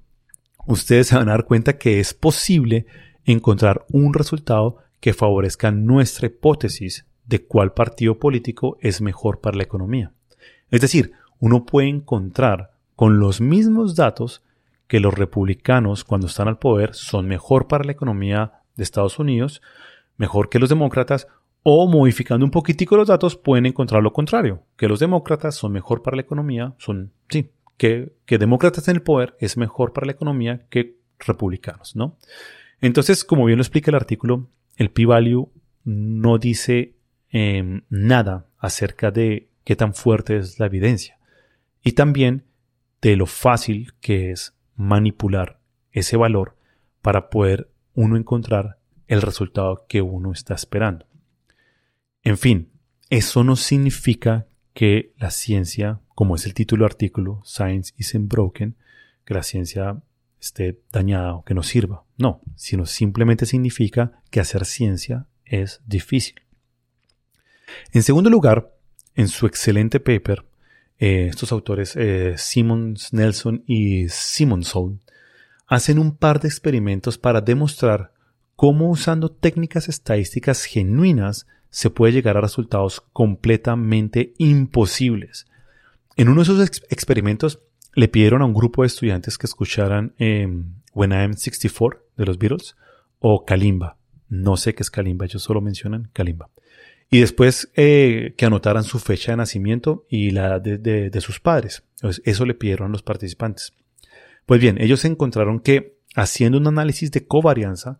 ustedes se van a dar cuenta que es posible encontrar un resultado que favorezca nuestra hipótesis de cuál partido político es mejor para la economía. Es decir, uno puede encontrar con los mismos datos que los republicanos cuando están al poder son mejor para la economía de Estados Unidos, mejor que los demócratas, o modificando un poquitico los datos pueden encontrar lo contrario, que los demócratas son mejor para la economía, son, sí, que, que demócratas en el poder es mejor para la economía que republicanos, ¿no? Entonces, como bien lo explica el artículo, el p-value no dice em, nada acerca de qué tan fuerte es la evidencia y también de lo fácil que es manipular ese valor para poder uno encontrar el resultado que uno está esperando. En fin, eso no significa que la ciencia, como es el título del artículo, Science isn't broken, que la ciencia esté dañada o que no sirva. No, sino simplemente significa que hacer ciencia es difícil. En segundo lugar, en su excelente paper, eh, estos autores eh, Simmons, Nelson y Simonson hacen un par de experimentos para demostrar cómo usando técnicas estadísticas genuinas se puede llegar a resultados completamente imposibles. En uno de esos experimentos le pidieron a un grupo de estudiantes que escucharan em, When I Am 64 de los Beatles o Kalimba. No sé qué es Kalimba, ellos solo mencionan Kalimba. Y después eh, que anotaran su fecha de nacimiento y la de, de sus padres. eso le pidieron a los participantes. Pues bien, ellos encontraron que haciendo un análisis de covarianza,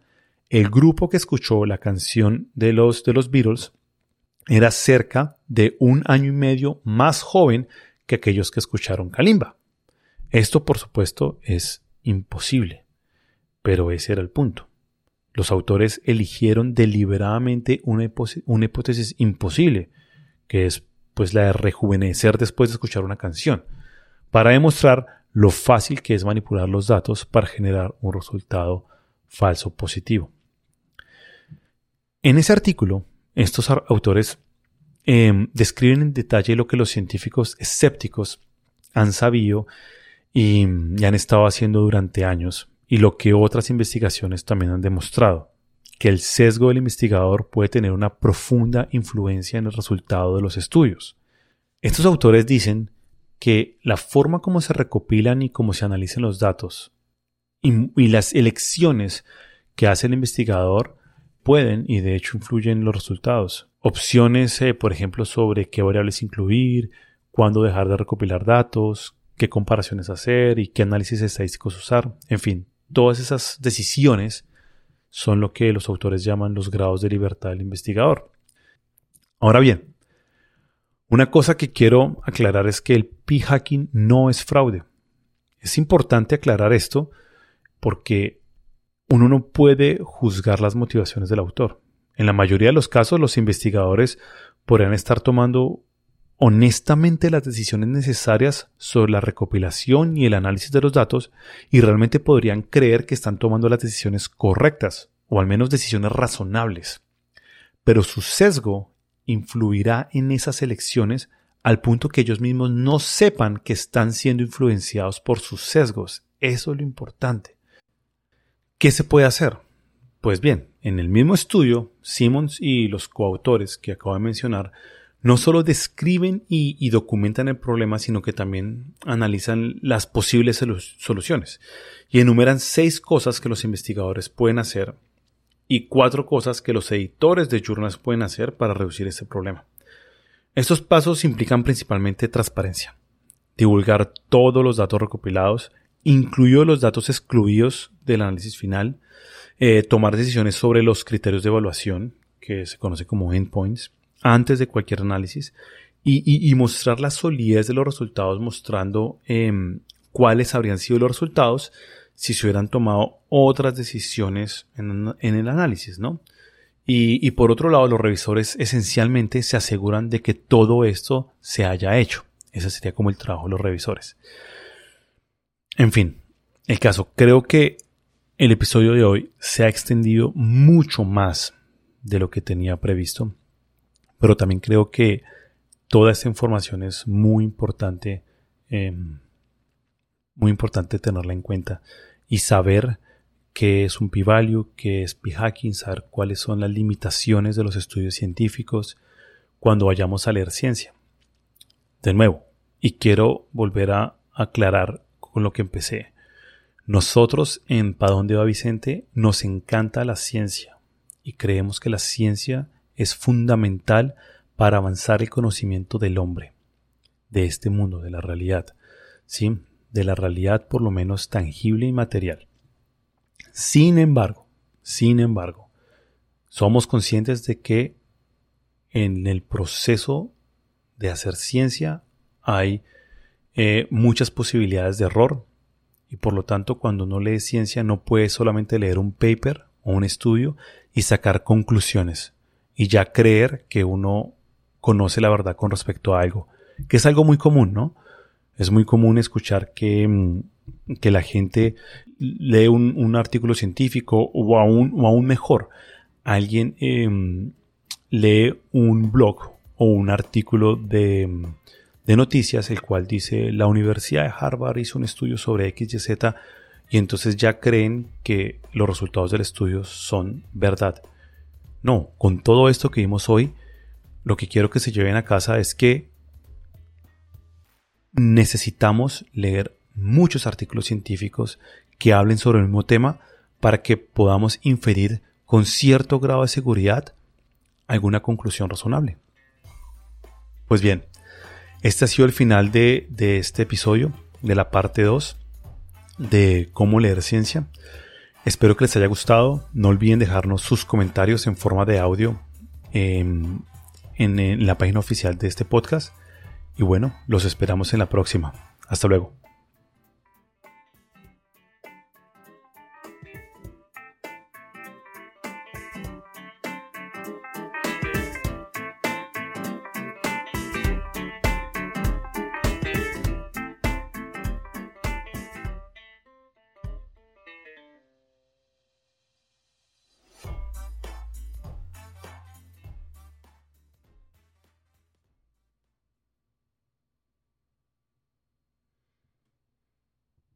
el grupo que escuchó la canción de los, de los Beatles era cerca de un año y medio más joven que aquellos que escucharon Kalimba. Esto, por supuesto, es imposible, pero ese era el punto. Los autores eligieron deliberadamente una, una hipótesis imposible, que es pues la de rejuvenecer después de escuchar una canción, para demostrar lo fácil que es manipular los datos para generar un resultado falso positivo. En ese artículo, estos autores em, describen en detalle lo que los científicos escépticos han sabido y, han estado haciendo durante años y lo que otras investigaciones también han demostrado, que el sesgo del investigador puede tener una profunda influencia en el resultado de los estudios. Estos autores dicen que la forma como se recopilan y cómo se analizan los datos y, las elecciones que hace el investigador pueden y de hecho influyen en los resultados. Opciones, eh, por ejemplo, sobre qué variables incluir, cuándo dejar de recopilar datos, qué comparaciones hacer y qué análisis estadísticos usar. En fin, todas esas decisiones son lo que los autores llaman los grados de libertad del investigador. Ahora bien, una cosa que quiero aclarar es que el p-hacking no es fraude. Es importante aclarar esto porque uno no puede juzgar las motivaciones del autor. En la mayoría de los casos, los investigadores podrían estar tomando honestamente las decisiones necesarias sobre la recopilación y el análisis de los datos y realmente podrían creer que están tomando las decisiones correctas o al menos decisiones razonables. Pero su sesgo influirá en esas elecciones al punto que ellos mismos no sepan que están siendo influenciados por sus sesgos. Eso es lo importante. ¿Qué se puede hacer? Pues bien, en el mismo estudio, Simmons y los coautores que acabo de mencionar no solo describen y, documentan el problema, sino que también analizan las posibles soluciones y enumeran seis cosas que los investigadores pueden hacer y cuatro cosas que los editores de journals pueden hacer para reducir este problema. Estos pasos implican principalmente transparencia, divulgar todos los datos recopilados, incluido los datos excluidos del análisis final, eh, tomar decisiones sobre los criterios de evaluación, que se conoce como endpoints, antes de cualquier análisis, y, mostrar la solidez de los resultados, mostrando em, cuáles habrían sido los resultados si se hubieran tomado otras decisiones en, el análisis, ¿no? Y, y, por otro lado, los revisores esencialmente se aseguran de que todo esto se haya hecho. Ese sería como el trabajo de los revisores. En fin, el caso, creo que el episodio de hoy se ha extendido mucho más de lo que tenía previsto, pero también creo que toda esta información es muy importante, em, muy importante tenerla en cuenta y saber qué es un p-value, qué es p-hacking, saber cuáles son las limitaciones de los estudios científicos cuando vayamos a leer ciencia. De nuevo, y quiero volver a aclarar con lo que empecé. Nosotros en Pa dónde va Vicente nos encanta la ciencia y creemos que la ciencia es fundamental para avanzar el conocimiento del hombre, de este mundo, de la realidad, ¿sí? de la realidad por lo menos tangible y material. Sin embargo, sin embargo, somos conscientes de que en el proceso de hacer ciencia hay eh, muchas posibilidades de error y por lo tanto cuando uno lee ciencia no puede solamente leer un paper o un estudio y sacar conclusiones y ya creer que uno conoce la verdad con respecto a algo, que es algo muy común, ¿no? Es muy común escuchar que, mm, que la gente lee un, artículo científico o aún, o aún mejor, alguien em, lee un blog o un artículo de, de noticias, el cual dice la Universidad de Harvard hizo un estudio sobre X y Z y entonces ya creen que los resultados del estudio son verdad. No, con todo esto que vimos hoy, lo que quiero que se lleven a casa es que necesitamos leer muchos artículos científicos que hablen sobre el mismo tema para que podamos inferir con cierto grado de seguridad alguna conclusión razonable. Pues bien, este ha sido el final de, este episodio, de la parte 2 de cómo leer ciencia. Espero que les haya gustado. No olviden dejarnos sus comentarios en forma de audio en, en la página oficial de este podcast. Y bueno, los esperamos en la próxima. Hasta luego.